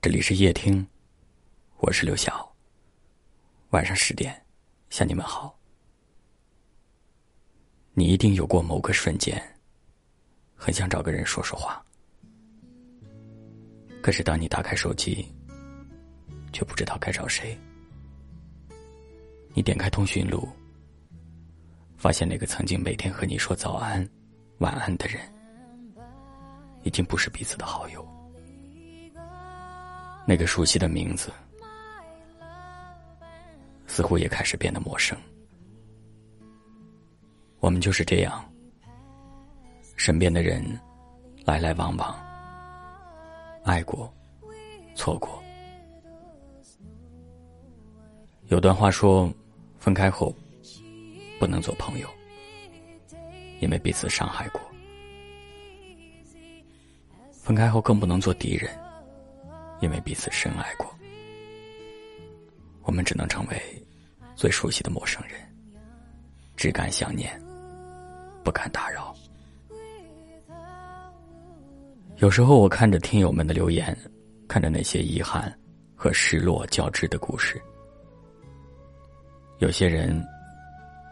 这里是夜听，我是刘晓。晚上十点，向你们好。你一定有过某个瞬间，很想找个人说说话，可是当你打开手机，却不知道该找谁。你点开通讯录，发现那个曾经每天和你说早安、晚安的人，已经不是彼此的好友。那个熟悉的名字，似乎也开始变得陌生。我们就是这样，身边的人来来往往，爱过，错过。有段话说，分开后不能做朋友，因为彼此伤害过；分开后更不能做敌人。因为彼此深爱过，我们只能成为最熟悉的陌生人，只敢想念，不敢打扰。有时候我看着听友们的留言，看着那些遗憾和失落交织的故事，有些人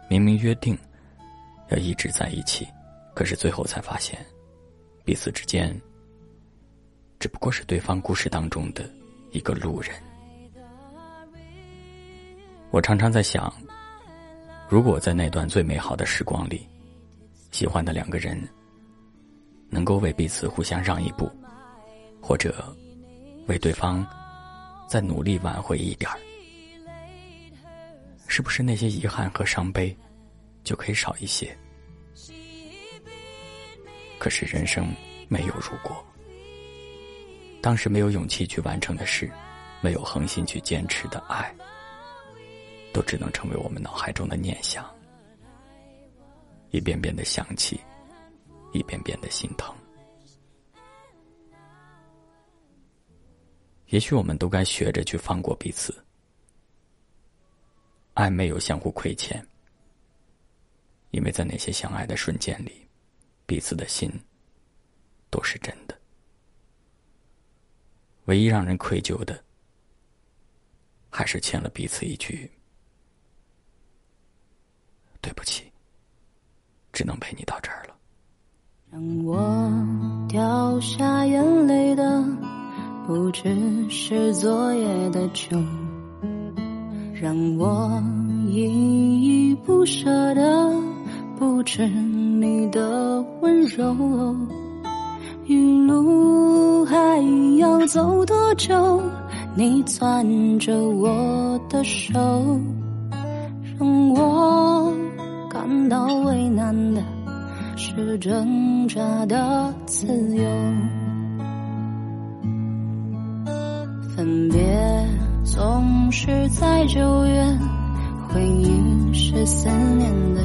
明明约定要一直在一起，可是最后才发现彼此之间。只不过是对方故事当中的一个路人。我常常在想，如果在那段最美好的时光里，喜欢的两个人能够为彼此互相让一步，或者为对方再努力挽回一点儿，是不是那些遗憾和伤悲就可以少一些？可是人生没有如果。当时没有勇气去完成的事，没有恒心去坚持的爱，都只能成为我们脑海中的念想，一遍遍的想起，一遍遍的心疼。也许我们都该学着去放过彼此，爱没有相互亏欠，因为在那些相爱的瞬间里，彼此的心都是真的。唯一让人愧疚的，还是欠了彼此一句“对不起”，只能陪你到这儿了。让我掉下眼泪的，不只是昨夜的酒；让我依依不舍的，不止你的温柔。一路还要走多久？你攥着我的手，让我感到为难的是挣扎的自由。分别总是在九月，回忆是思念的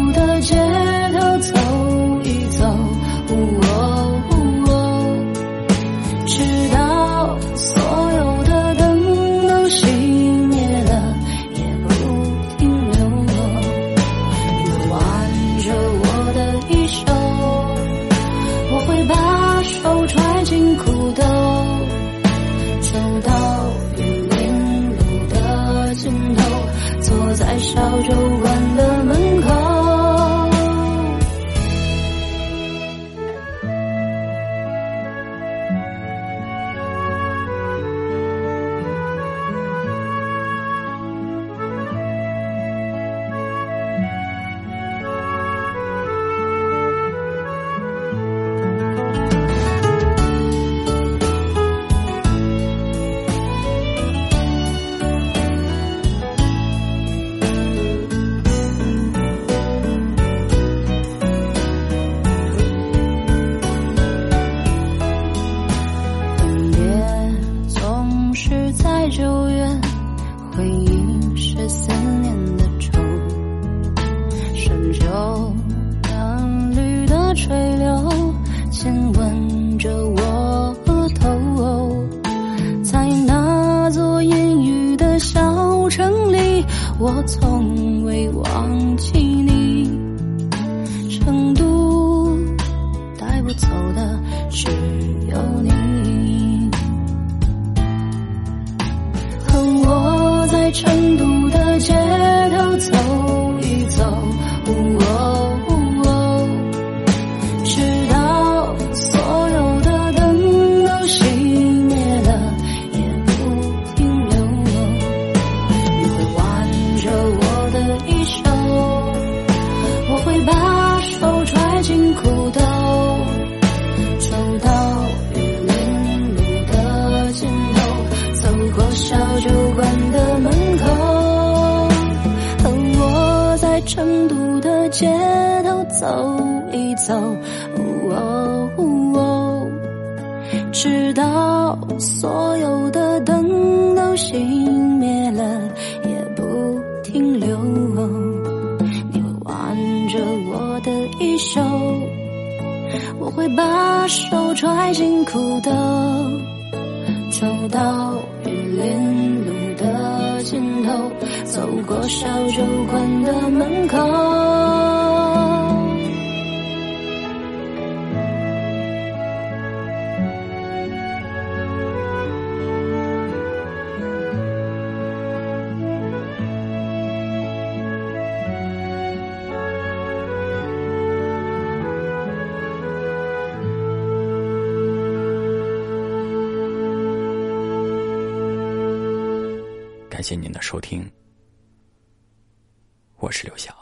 在成都的街头走一走，直到所有的灯都熄灭了，也不停留。你会挽着我的衣袖，我会把手揣进裤兜，走到雨林。过小酒馆的门口，感谢您的收听。我是刘晓。